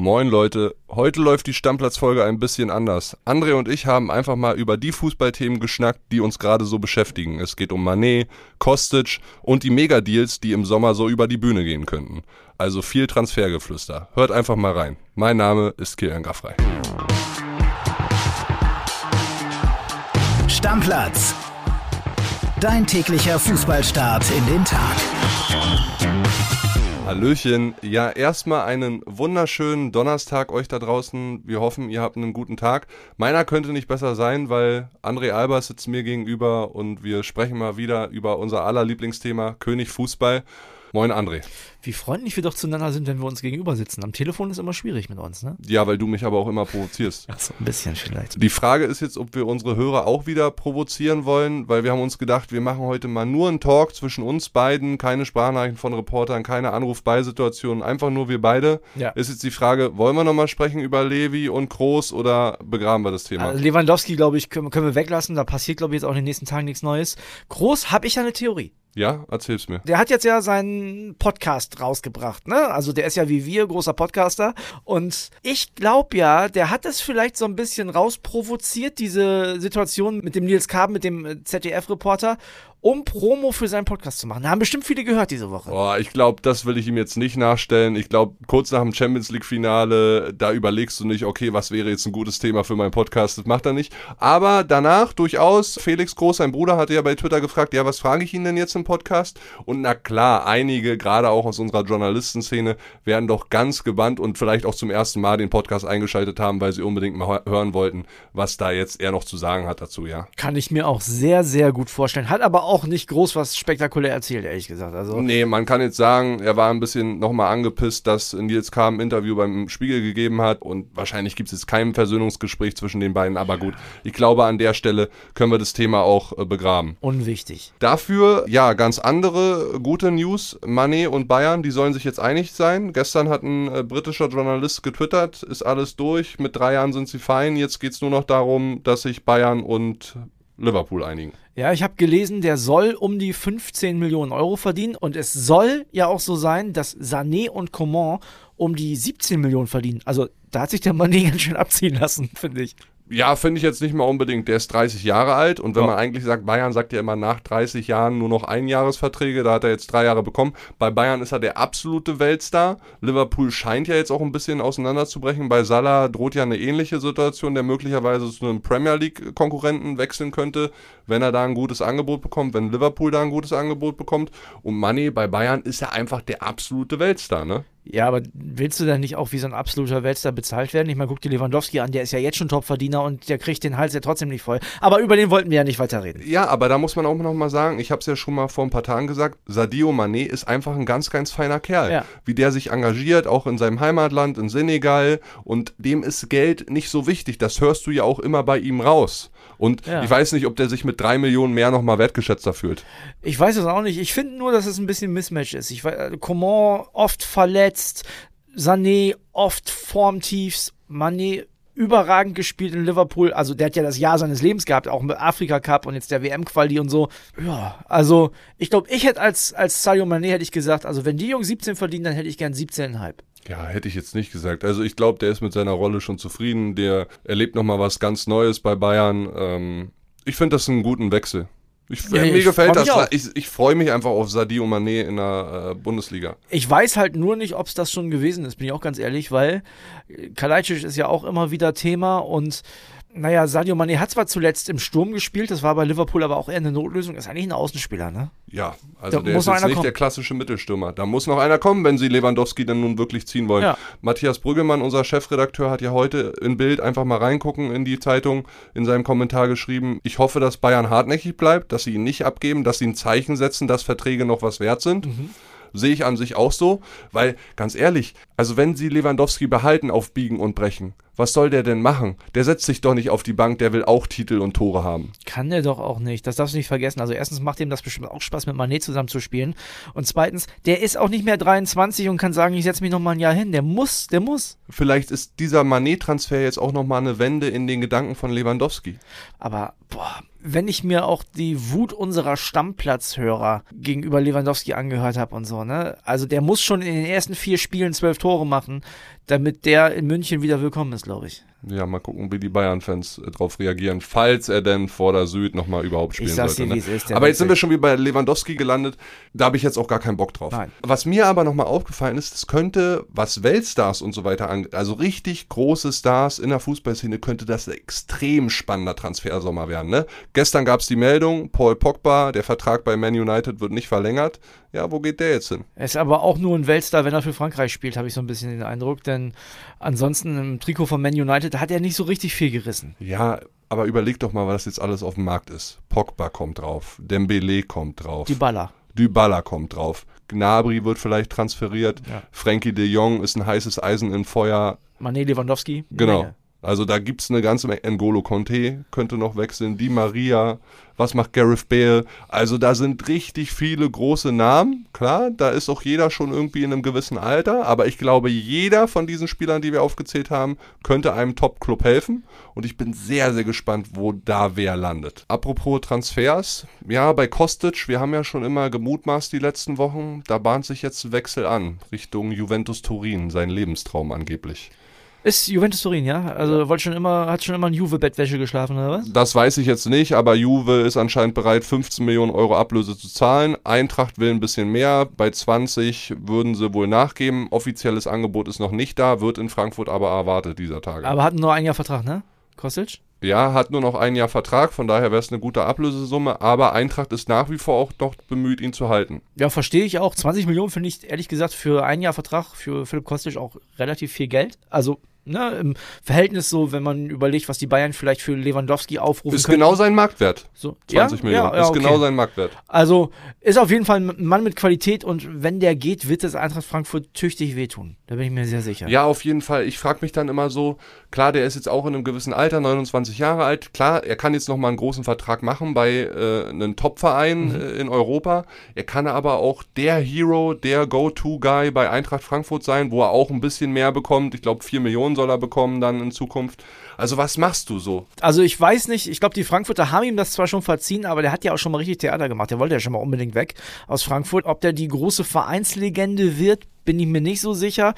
Moin Leute, heute läuft die Stammplatzfolge ein bisschen anders. André und ich haben einfach mal über die Fußballthemen geschnackt, die uns gerade so beschäftigen. Es geht um Manet, Kostic und die Megadeals, die im Sommer so über die Bühne gehen könnten. Also viel Transfergeflüster. Hört einfach mal rein. Mein Name ist Kilian Gaffrey. Stammplatz. Dein täglicher Fußballstart in den Tag. Hallöchen. Ja, erstmal einen wunderschönen Donnerstag euch da draußen. Wir hoffen, ihr habt einen guten Tag. Meiner könnte nicht besser sein, weil André Albers sitzt mir gegenüber und wir sprechen mal wieder über unser aller Lieblingsthema König Fußball. Moin André. Wie freundlich wir doch zueinander sind, wenn wir uns gegenüber sitzen. Am Telefon ist immer schwierig mit uns, ne? Ja, weil du mich aber auch immer provozierst. Ach so, ein bisschen vielleicht. Die Frage ist jetzt, ob wir unsere Hörer auch wieder provozieren wollen, weil wir haben uns gedacht, wir machen heute mal nur einen Talk zwischen uns beiden, keine Sprachnachrichten von Reportern, keine Anrufbeisituationen, einfach nur wir beide. Ja. Ist jetzt die Frage, wollen wir nochmal sprechen über Levi und Groß oder begraben wir das Thema? Also Lewandowski, glaube ich, können, können wir weglassen. Da passiert, glaube ich, jetzt auch in den nächsten Tagen nichts Neues. Groß habe ich ja eine Theorie. Ja, erzähl's mir. Der hat jetzt ja seinen Podcast rausgebracht, ne? Also der ist ja wie wir, großer Podcaster. Und ich glaube ja, der hat es vielleicht so ein bisschen rausprovoziert, diese Situation mit dem Nils Kaben, mit dem äh, ZDF-Reporter, um Promo für seinen Podcast zu machen. Da haben bestimmt viele gehört diese Woche. Boah, ich glaube, das will ich ihm jetzt nicht nachstellen. Ich glaube, kurz nach dem Champions League-Finale, da überlegst du nicht, okay, was wäre jetzt ein gutes Thema für meinen Podcast? Das macht er nicht. Aber danach durchaus, Felix Groß, sein Bruder, hatte ja bei Twitter gefragt, ja, was frage ich ihn denn jetzt im Podcast? Und na klar, einige, gerade auch aus unserer Journalistenszene, werden doch ganz gebannt und vielleicht auch zum ersten Mal den Podcast eingeschaltet haben, weil sie unbedingt mal hören wollten, was da jetzt er noch zu sagen hat dazu, ja. Kann ich mir auch sehr, sehr gut vorstellen. Hat aber auch nicht groß was spektakulär erzählt, ehrlich gesagt. Also, Nee, man kann jetzt sagen, er war ein bisschen nochmal angepisst, dass Nils Kahm ein Interview beim Spiegel gegeben hat und wahrscheinlich gibt es jetzt kein Versöhnungsgespräch zwischen den beiden, aber gut, ich glaube, an der Stelle können wir das Thema auch äh, begraben. unwichtig. Dafür, ja, ganz andere gute News. Manet und Bayern, die sollen sich jetzt einig sein. Gestern hat ein äh, britischer Journalist getwittert, ist alles durch, mit drei Jahren sind sie fein, jetzt geht's nur noch darum, dass sich Bayern und Liverpool einigen. Ja, ich habe gelesen, der soll um die 15 Millionen Euro verdienen und es soll ja auch so sein, dass Sané und Coman um die 17 Millionen verdienen. Also da hat sich der Mané ganz schön abziehen lassen, finde ich. Ja, finde ich jetzt nicht mal unbedingt. Der ist 30 Jahre alt und wenn Ja. man eigentlich sagt, Bayern sagt ja immer nach 30 Jahren nur noch Einjahresverträge, da hat er jetzt drei Jahre bekommen. Bei Bayern ist er der absolute Weltstar. Liverpool scheint ja jetzt auch ein bisschen auseinanderzubrechen. Bei Salah droht ja eine ähnliche Situation, der möglicherweise zu einem Premier League-Konkurrenten wechseln könnte, wenn er da ein gutes Angebot bekommt, wenn Liverpool da ein gutes Angebot bekommt. Und Money bei Bayern ist ja einfach der absolute Weltstar, ne? Ja, aber willst du denn nicht auch wie so ein absoluter Weltstar bezahlt werden? Ich meine, guck dir Lewandowski an, der ist ja jetzt schon Topverdiener und der kriegt den Hals ja trotzdem nicht voll. Aber über den wollten wir ja nicht weiterreden. Ja, aber da muss man auch noch mal sagen, ich habe es ja schon mal vor ein paar Tagen gesagt, Sadio Mané ist einfach ein ganz, ganz feiner Kerl. Ja. Wie der sich engagiert, auch in seinem Heimatland, in Senegal. Und dem ist Geld nicht so wichtig. Das hörst du ja auch immer bei ihm raus. Und Ja. ich weiß nicht, ob der sich mit drei Millionen mehr noch mal wertgeschätzter fühlt. Ich weiß es auch nicht. Ich finde nur, dass es ein bisschen Mismatch ist. Ich weiß, äh, Coman oft verletzt, Sané oft Formtiefs, Mané überragend gespielt in Liverpool. Also der hat ja das Jahr seines Lebens gehabt, auch mit Afrika Cup und jetzt der WM-Quali und so. Ja, also ich glaube, ich hätte als, als Sadio Mané hätte ich gesagt, also wenn die Jungs 17 verdienen, dann hätte ich gern 17,5. Ja, hätte ich jetzt nicht gesagt. Also ich glaube, der ist mit seiner Rolle schon zufrieden. Der erlebt noch mal was ganz Neues bei Bayern. Ähm, ich finde das einen guten Wechsel. Ich, Ja, mir ich gefällt das. mich. Ich, ich freue mich einfach auf Sadio Mané in der äh, Bundesliga. Ich weiß halt nur nicht, ob es das schon gewesen ist, bin ich auch ganz ehrlich, weil Kalajdzic ist ja auch immer wieder Thema und naja, Sadio Mané hat zwar zuletzt im Sturm gespielt, das war bei Liverpool aber auch eher eine Notlösung, ist eigentlich ein Außenspieler, ne? Ja, also Da der ist jetzt nicht kommen. der klassische Mittelstürmer. Da muss noch einer kommen, wenn sie Lewandowski dann nun wirklich ziehen wollen. Ja. Matthias Brüggemann, unser Chefredakteur, hat ja heute in Bild einfach mal reingucken in die Zeitung, in seinem Kommentar geschrieben, ich hoffe, dass Bayern hartnäckig bleibt, dass sie ihn nicht abgeben, dass sie ein Zeichen setzen, dass Verträge noch was wert sind. Mhm. Sehe ich an sich auch so, weil ganz ehrlich, also wenn sie Lewandowski behalten auf Biegen und Brechen, was soll der denn machen? Der setzt sich doch nicht auf die Bank, der will auch Titel und Tore haben. Kann der doch auch nicht. Das darfst du nicht vergessen. Also erstens macht ihm das bestimmt auch Spaß, mit Mané zusammen zu spielen. Und zweitens, der ist auch nicht mehr 23 und kann sagen, ich setze mich noch mal ein Jahr hin. Der muss, der muss. Vielleicht ist dieser Manet-Transfer jetzt auch nochmal eine Wende in den Gedanken von Lewandowski. Aber boah, wenn ich mir auch die Wut unserer Stammplatzhörer gegenüber Lewandowski angehört habe und so, ne? Also der muss schon in den ersten vier Spielen zwölf Tore machen. Damit der in München wieder willkommen ist, glaube ich. Ja, mal gucken, wie die Bayern-Fans äh, darauf reagieren, falls er denn vor der Süd nochmal überhaupt spielen sollte. Ne? ist, Aber jetzt sind wir schon wieder bei Lewandowski gelandet. Da habe ich jetzt auch gar keinen Bock drauf. Nein. Was mir aber nochmal aufgefallen ist, es könnte, was Weltstars und so weiter angeht, also richtig große Stars in der Fußballszene, könnte das ein extrem spannender Transfersommer werden. Ne? Gestern gab es die Meldung, Paul Pogba, der Vertrag bei Man United wird nicht verlängert. Ja, wo geht der jetzt hin? Er ist aber auch nur ein Weltstar, wenn er für Frankreich spielt, habe ich so ein bisschen den Eindruck. Denn ansonsten im Trikot von Man United hat er nicht so richtig viel gerissen. Ja, aber überleg doch mal, was jetzt alles auf dem Markt ist. Pogba kommt drauf, Dembele kommt drauf. Die Baller. Dybala kommt drauf. Gnabry wird vielleicht transferiert. Ja. Frankie de Jong ist ein heißes Eisen im Feuer. Mané Lewandowski. Genau. Menge. Also da gibt's eine ganze Menge. N'Golo Conte könnte noch wechseln. Di Maria. Was macht Gareth Bale? Also da sind richtig viele große Namen. Klar, da ist auch jeder schon irgendwie in einem gewissen Alter. Aber ich glaube, jeder von diesen Spielern, die wir aufgezählt haben, könnte einem Top-Club helfen. Und ich bin sehr, sehr gespannt, wo da wer landet. Apropos Transfers. Ja, bei Kostic, wir haben ja schon immer gemutmaßt die letzten Wochen. Da bahnt sich jetzt Wechsel an. Richtung Juventus Turin. Sein Lebenstraum angeblich. Ist Juventus Turin, ja? Also wollte schon immer, hat schon immer in Juve-Bettwäsche geschlafen, oder was? Das weiß ich jetzt nicht, aber Juve ist anscheinend bereit, 15 Millionen Euro Ablöse zu zahlen. Eintracht will ein bisschen mehr. Bei 20 würden sie wohl nachgeben. Offizielles Angebot ist noch nicht da, wird in Frankfurt aber erwartet dieser Tage. Aber hatten nur ein Jahr Vertrag, ne? Kostic? ja, hat nur noch ein Jahr Vertrag, von daher wäre es eine gute Ablösesumme, aber Eintracht ist nach wie vor auch noch bemüht, ihn zu halten. Ja, verstehe ich auch. 20 Millionen finde ich ehrlich gesagt für ein Jahr Vertrag für Philipp Kostic auch relativ viel Geld. Also, ne, im Verhältnis so, wenn man überlegt, was die Bayern vielleicht für Lewandowski aufrufen Ist können. genau sein Marktwert. so. 20 ja? Millionen. Ja, ja, ist okay. genau sein Marktwert. Also ist auf jeden Fall ein Mann mit Qualität und wenn der geht, wird es Eintracht Frankfurt tüchtig wehtun. Da bin ich mir sehr sicher. Ja, auf jeden Fall. Ich frage mich dann immer so, klar, der ist jetzt auch in einem gewissen Alter, 29 Jahre alt. Klar, er kann jetzt nochmal einen großen Vertrag machen bei äh, einem Top-Verein äh, in Europa. Er kann aber auch der Hero, der Go-To-Guy bei Eintracht Frankfurt sein, wo er auch ein bisschen mehr bekommt. Ich glaube, 4 Millionen soll er bekommen dann in Zukunft. Also was machst du so? Also ich weiß nicht, ich glaube, die Frankfurter haben ihm das zwar schon verziehen, aber der hat ja auch schon mal richtig Theater gemacht. Der wollte ja schon mal unbedingt weg aus Frankfurt. Ob der die große Vereinslegende wird, bin ich mir nicht so sicher.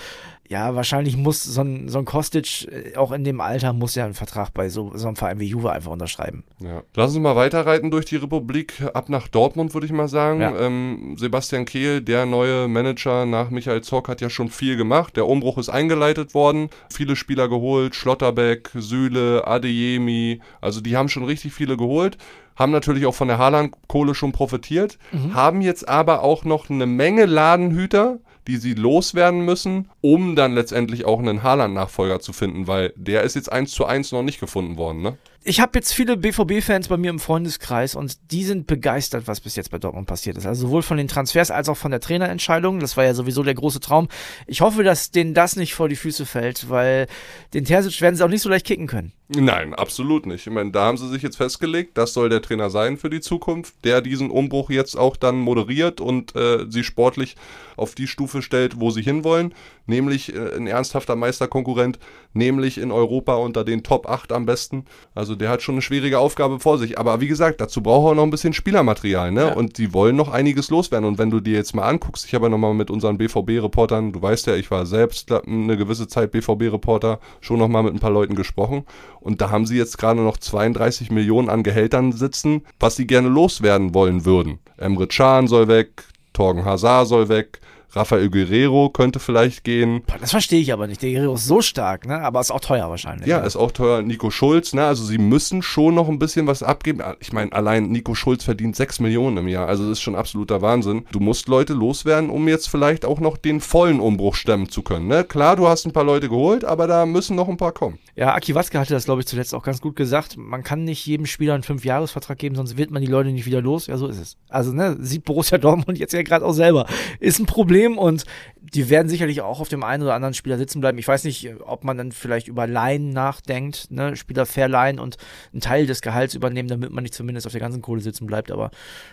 Ja, wahrscheinlich muss so ein, so ein Kostic, äh, auch in dem Alter, muss ja einen Vertrag bei so, so einem Verein wie Juve einfach unterschreiben. Ja. Lass uns mal weiterreiten durch die Republik, ab nach Dortmund, würde ich mal sagen. Ja. Ähm, Sebastian Kehl, der neue Manager nach Michael Zorc, hat ja schon viel gemacht. Der Umbruch ist eingeleitet worden. Viele Spieler geholt, Schlotterbeck, Süle, Adeyemi. Also die haben schon richtig viele geholt. Haben natürlich auch von der Haaland-Kohle schon profitiert. Haben jetzt aber auch noch eine Menge Ladenhüter, die sie loswerden müssen, um dann letztendlich auch einen Haaland-Nachfolger zu finden, weil der ist jetzt eins zu eins noch nicht gefunden worden, ne? Ich habe jetzt viele BVB-Fans bei mir im Freundeskreis und die sind begeistert, was bis jetzt bei Dortmund passiert ist. Also sowohl von den Transfers als auch von der Trainerentscheidung. Das war ja sowieso der große Traum. Ich hoffe, dass denen das nicht vor die Füße fällt, weil den Terzic werden sie auch nicht so leicht kicken können. Nein, absolut nicht. Ich meine, da haben sie sich jetzt festgelegt, das soll der Trainer sein für die Zukunft, der diesen Umbruch jetzt auch dann moderiert und äh, sie sportlich auf die Stufe stellt, wo sie hinwollen, nämlich äh, ein ernsthafter Meisterkonkurrent, nämlich in Europa unter den Top 8 am besten. Also der hat schon eine schwierige Aufgabe vor sich. Aber wie gesagt, dazu braucht er noch ein bisschen Spielermaterial, ne? Ja. Und die wollen noch einiges loswerden. Und wenn du dir jetzt mal anguckst, ich habe ja nochmal mit unseren BVB-Reportern, du weißt ja, ich war selbst eine gewisse Zeit BVB-Reporter, schon nochmal mit ein paar Leuten gesprochen. Und da haben sie jetzt gerade noch 32 Millionen an Gehältern sitzen, was sie gerne loswerden wollen würden. Emre Can soll weg, Torgen Hazard soll weg, Rafael Guerrero könnte vielleicht gehen. Boah, Das verstehe ich aber nicht. Der Guerrero ist so stark, ne? Aber ist auch teuer wahrscheinlich. Ja, ist auch teuer. Nico Schulz, ne? Also sie müssen schon noch ein bisschen was abgeben. Ich meine, allein Nico Schulz verdient 6 Millionen im Jahr. Also das ist schon absoluter Wahnsinn. Du musst Leute loswerden, um jetzt vielleicht auch noch den vollen Umbruch stemmen zu können. Ne? Klar, du hast ein paar Leute geholt, aber da müssen noch ein paar kommen. Ja, Aki Watzke hatte das, glaube ich, zuletzt auch ganz gut gesagt. Man kann nicht jedem Spieler einen Fünfjahresvertrag geben, sonst wird man die Leute nicht wieder los. Ja, so ist es. Also, ne, sieht Borussia Dortmund jetzt ja gerade auch selber. Ist ein Problem und die werden sicherlich auch auf dem einen oder anderen Spieler sitzen bleiben. Ich weiß nicht, ob man dann vielleicht über Leihen nachdenkt, ne, Spieler verleihen und einen Teil des Gehalts übernehmen, damit man nicht zumindest auf der ganzen Kohle sitzen bleibt. Aber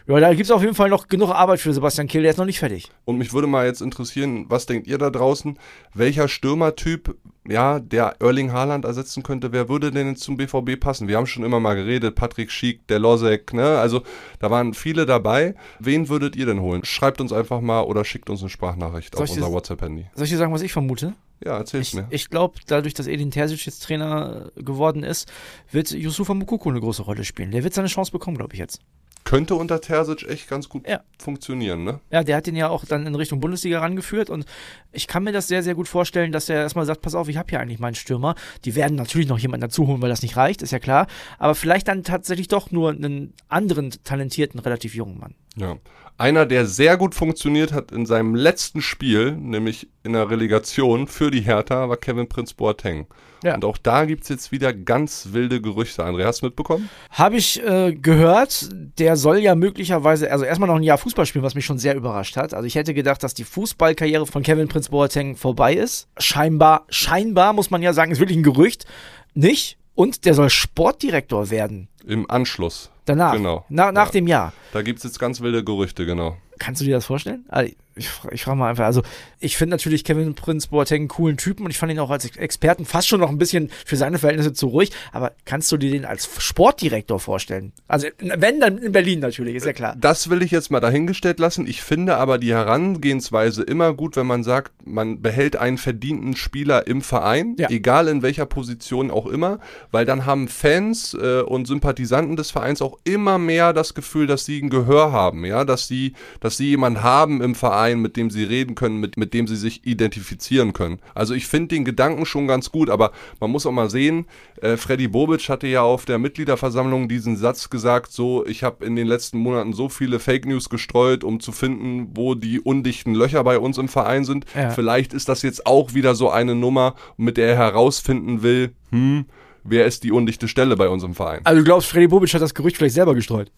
ja, da gibt's auf jeden Fall noch genug Arbeit für Sebastian Kehl, der ist noch nicht fertig. Und mich würde mal jetzt interessieren, was denkt ihr da draußen? Welcher Stürmertyp, ja, der Erling Haaland ersetzen könnte, wer würde denn zum BVB passen? Wir haben schon immer mal geredet, Patrick Schick, der Losek, ne? Also da waren viele dabei. Wen würdet ihr denn holen? Schreibt uns einfach mal oder schickt uns eine Sprachnachricht Soll auf ich unser WhatsApp-Handy. Soll ich dir sagen, was ich vermute? Ja, erzähl's Ich, mir. ich glaube, dadurch, dass Edin Terzic jetzt Trainer geworden ist, wird Yusufa Mukoko eine große Rolle spielen. Der wird seine Chance bekommen, glaube ich jetzt. Könnte unter Terzic echt ganz gut Ja. funktionieren, ne? Ja, der hat den ja auch dann in Richtung Bundesliga rangeführt und ich kann mir das sehr, sehr gut vorstellen, dass er erstmal sagt, pass auf, ich habe hier eigentlich meinen Stürmer. Die werden natürlich noch jemanden dazu holen, weil das nicht reicht, ist ja klar. Aber vielleicht dann tatsächlich doch nur einen anderen talentierten, relativ jungen Mann. Ja. Einer, der sehr gut funktioniert hat in seinem letzten Spiel, nämlich in der Relegation für die Hertha, war Kevin Prince Boateng. Ja. Und auch da gibt's jetzt wieder ganz wilde Gerüchte. André, hast du mitbekommen? Habe ich äh, gehört, der soll ja möglicherweise, also erstmal noch ein Jahr Fußball spielen, was mich schon sehr überrascht hat. Also ich hätte gedacht, dass die Fußballkarriere von Kevin Prince Boateng vorbei ist. Scheinbar, scheinbar muss man ja sagen, ist wirklich ein Gerücht. Nicht. Und der soll Sportdirektor werden. Im Anschluss. Danach. Genau. Na, nach Ja. dem Jahr. Da gibt's jetzt ganz wilde Gerüchte, genau. Kannst du dir das vorstellen? Also ich, ich frage mal einfach, also ich finde natürlich Kevin Prince Boateng einen coolen Typen und ich fand ihn auch als Experten fast schon noch ein bisschen für seine Verhältnisse zu ruhig, aber kannst du dir den als Sportdirektor vorstellen? Also wenn, dann in Berlin natürlich, ist ja klar. Das will ich jetzt mal dahingestellt lassen. Ich finde aber die Herangehensweise immer gut, wenn man sagt, man behält einen verdienten Spieler im Verein, Ja. egal in welcher Position auch immer, weil dann haben Fans äh, und Sympathisanten des Vereins auch immer mehr das Gefühl, dass sie ein Gehör haben, ja, dass sie, dass sie jemanden haben im Verein, mit dem sie reden können, mit, mit dem sie sich identifizieren können. Also ich finde den Gedanken schon ganz gut, aber man muss auch mal sehen, äh, Freddy Bobic hatte ja auf der Mitgliederversammlung diesen Satz gesagt, so, ich habe in den letzten Monaten so viele Fake News gestreut, um zu finden, wo die undichten Löcher bei uns im Verein sind. Ja. Vielleicht ist das jetzt auch wieder so eine Nummer, mit der er herausfinden will, hm, wer ist die undichte Stelle bei uns im Verein. Also du glaubst, Freddy Bobic hat das Gerücht vielleicht selber gestreut?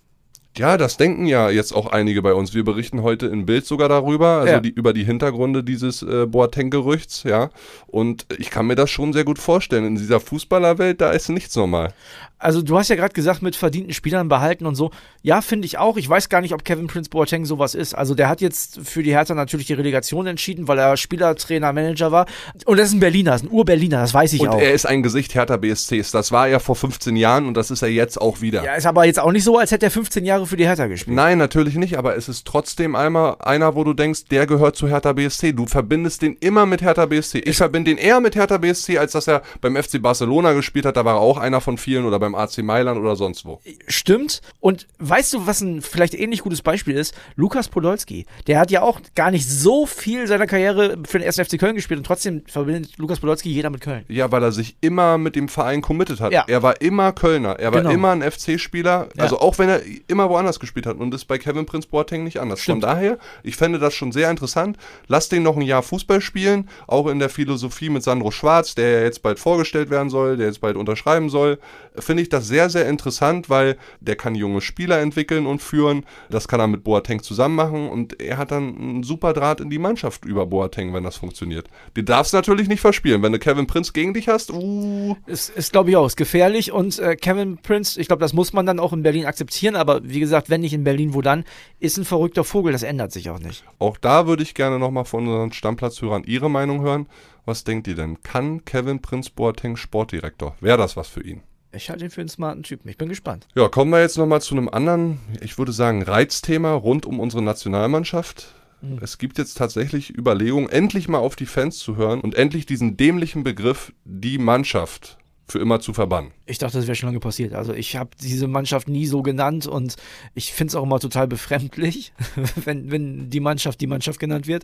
Ja, das denken ja jetzt auch einige bei uns. Wir berichten heute in Bild sogar darüber, also Ja. die, über die Hintergründe dieses äh, Boateng-Gerüchts, ja. Und ich kann mir das schon sehr gut vorstellen. In dieser Fußballerwelt, da ist nichts normal. Also du hast ja gerade gesagt, mit verdienten Spielern behalten und so. Ja, finde ich auch. Ich weiß gar nicht, ob Kevin Prince Boateng sowas ist. Also der hat jetzt für die Hertha natürlich die Relegation entschieden, weil er Spieler, Trainer, Manager war. Und das ist ein Berliner, ist ein Ur-Berliner, das weiß ich Und auch. er ist ein Gesicht Hertha BSCs. Das war er vor 15 Jahren und das ist er jetzt auch wieder. ja, ist aber jetzt auch nicht so, als hätte er 15 Jahre für die Hertha gespielt. Nein, natürlich nicht, aber es ist trotzdem einmal einer, wo du denkst, der gehört zu Hertha BSC. Du verbindest den immer mit Hertha BSC. Ich verbinde den eher mit Hertha BSC, als dass er beim FC Barcelona gespielt hat. Da war er auch einer von vielen oder beim AC Mailand oder sonst wo. Stimmt. Und weißt du, was ein vielleicht ähnlich gutes Beispiel ist? Lukas Podolski. Der hat ja auch gar nicht so viel seiner Karriere für den 1. FC Köln gespielt und trotzdem verbindet Lukas Podolski jeder mit Köln. Ja, weil er sich immer mit dem Verein committed hat. Ja. Er war immer Kölner. Er war Genau. immer ein FC-Spieler. Ja. Also auch wenn er immer woanders gespielt hat. Und das ist bei Kevin Prince Boateng nicht anders. Stimmt. Von daher, ich fände das schon sehr interessant. Lass den noch ein Jahr Fußball spielen. Auch in der Philosophie mit Sandro Schwarz, der ja jetzt bald vorgestellt werden soll, der jetzt bald unterschreiben soll. Finde ich das sehr, sehr interessant, weil der kann junge Spieler entwickeln und führen. Das kann er mit Boateng zusammen machen. Und er hat dann einen super Draht in die Mannschaft über Boateng, wenn das funktioniert. Du darfst natürlich nicht verspielen. Wenn du Kevin Prince gegen dich hast, uh, Ist, ist glaube ich auch, ist gefährlich und äh, Kevin Prince, ich glaube, das muss man dann auch in Berlin akzeptieren, aber wie gesagt, wenn nicht in Berlin, wo dann, ist ein verrückter Vogel, das ändert sich auch nicht. Auch da würde ich gerne nochmal von unseren Stammplatzhörern Ihre Meinung hören. Was denkt ihr denn? Kann Kevin Prince Boateng Sportdirektor? Wäre das was für ihn? Ich halte ihn für einen smarten Typen, ich bin gespannt. Ja, kommen wir jetzt nochmal zu einem anderen, ich würde sagen, Reizthema rund um unsere Nationalmannschaft. Es gibt jetzt tatsächlich Überlegungen, endlich mal auf die Fans zu hören und endlich diesen dämlichen Begriff, die Mannschaft, für immer zu verbannen. Ich dachte, das wäre schon lange passiert. Also ich habe diese Mannschaft nie so genannt und ich finde es auch immer total befremdlich, wenn, wenn die Mannschaft die Mannschaft genannt wird.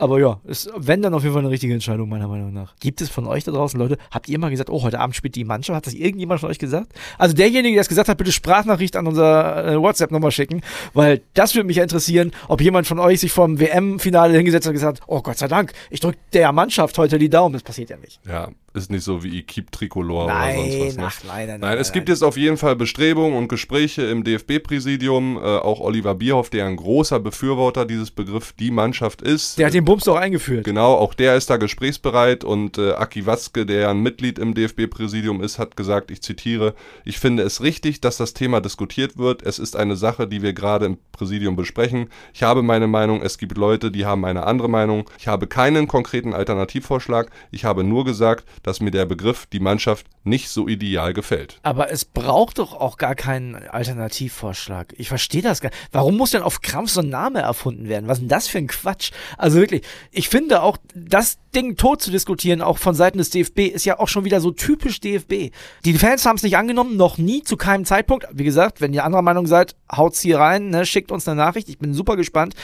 Aber ja, ist, wenn dann auf jeden Fall eine richtige Entscheidung, meiner Meinung nach. Gibt es von euch da draußen, Leute, habt ihr mal gesagt, oh, heute Abend spielt die Mannschaft? Hat das irgendjemand von euch gesagt? Also derjenige, der das gesagt hat, bitte Sprachnachricht an unser äh, WhatsApp-Nummer schicken, weil das würde mich ja interessieren, ob jemand von euch sich vom WM-Finale hingesetzt hat und gesagt hat, oh Gott sei Dank, ich drücke der Mannschaft heute die Daumen. Das passiert ja nicht. Ja, ist nicht so wie Keep Tricolor oder Nein, sonst was. Ne? ach, nein, nein, Nein, es nein, gibt nein. jetzt auf jeden Fall Bestrebungen und Gespräche im DFB-Präsidium. Äh, auch Oliver Bierhoff, der ein großer Befürworter dieses Begriff die Mannschaft ist. Der hat den Bums doch eingeführt. Genau, auch der ist da gesprächsbereit und äh, Aki Watzke, der ein Mitglied im DFB-Präsidium ist, hat gesagt, ich zitiere, ich finde es richtig, dass das Thema diskutiert wird. Es ist eine Sache, die wir gerade im Präsidium besprechen. Ich habe meine Meinung, es gibt Leute, die haben eine andere Meinung. Ich habe keinen konkreten Alternativvorschlag. Ich habe nur gesagt, dass mir der Begriff die Mannschaft nicht so ideal gefällt. Aber es braucht doch auch gar keinen Alternativvorschlag. Ich verstehe das gar nicht. Warum muss denn auf Krampf so ein Name erfunden werden? Was ist denn das für ein Quatsch? Also wirklich, ich finde auch, das Ding tot zu diskutieren, auch von Seiten des DFB, ist ja auch schon wieder so typisch DFB. Die Fans haben es nicht angenommen, noch nie, zu keinem Zeitpunkt. Wie gesagt, wenn ihr anderer Meinung seid, haut's hier rein, ne, schickt uns eine Nachricht. Ich bin super gespannt.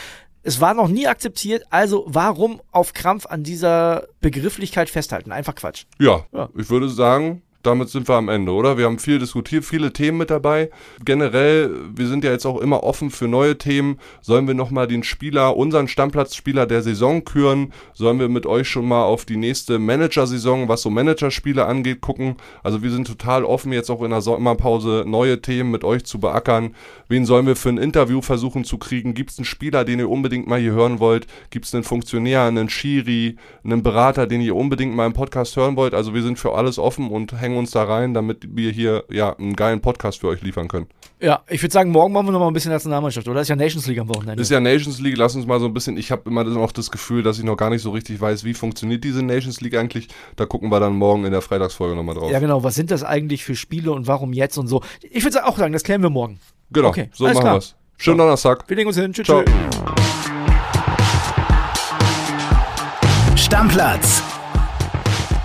Es war noch nie akzeptiert, also warum auf Krampf an dieser Begrifflichkeit festhalten? Einfach Quatsch. Ja, Ja. ich würde sagen, damit sind wir am Ende, oder? Wir haben viel diskutiert, viele Themen mit dabei. Generell, wir sind ja jetzt auch immer offen für neue Themen. Sollen wir nochmal den Spieler, unseren Stammplatzspieler der Saison küren? Sollen wir mit euch schon mal auf die nächste Managersaison, was so Managerspiele angeht, gucken? Also wir sind total offen, jetzt auch in der Sommerpause neue Themen mit euch zu beackern. Wen sollen wir für ein Interview versuchen zu kriegen? Gibt es einen Spieler, den ihr unbedingt mal hier hören wollt? Gibt es einen Funktionär, einen Schiri, einen Berater, den ihr unbedingt mal im Podcast hören wollt? Also wir sind für alles offen und hängen uns da rein, damit wir hier ja einen geilen Podcast für euch liefern können. Ja, ich würde sagen, morgen machen wir noch mal ein bisschen Nationalmannschaft, oder? Ist ja Nations League am Wochenende. Ist ja Nations League, lass uns mal so ein bisschen, ich habe immer noch das Gefühl, dass ich noch gar nicht so richtig weiß, wie funktioniert diese Nations League eigentlich. Da gucken wir dann morgen in der Freitagsfolge nochmal drauf. ja, genau. Was sind das eigentlich für Spiele und warum jetzt und so? Ich würde auch sagen, das klären wir morgen. Genau, Okay, so machen klar. wir's. Schönen Donnerstag. Wir legen uns hin. Tschüss. Ciao. tschüss. Stammplatz.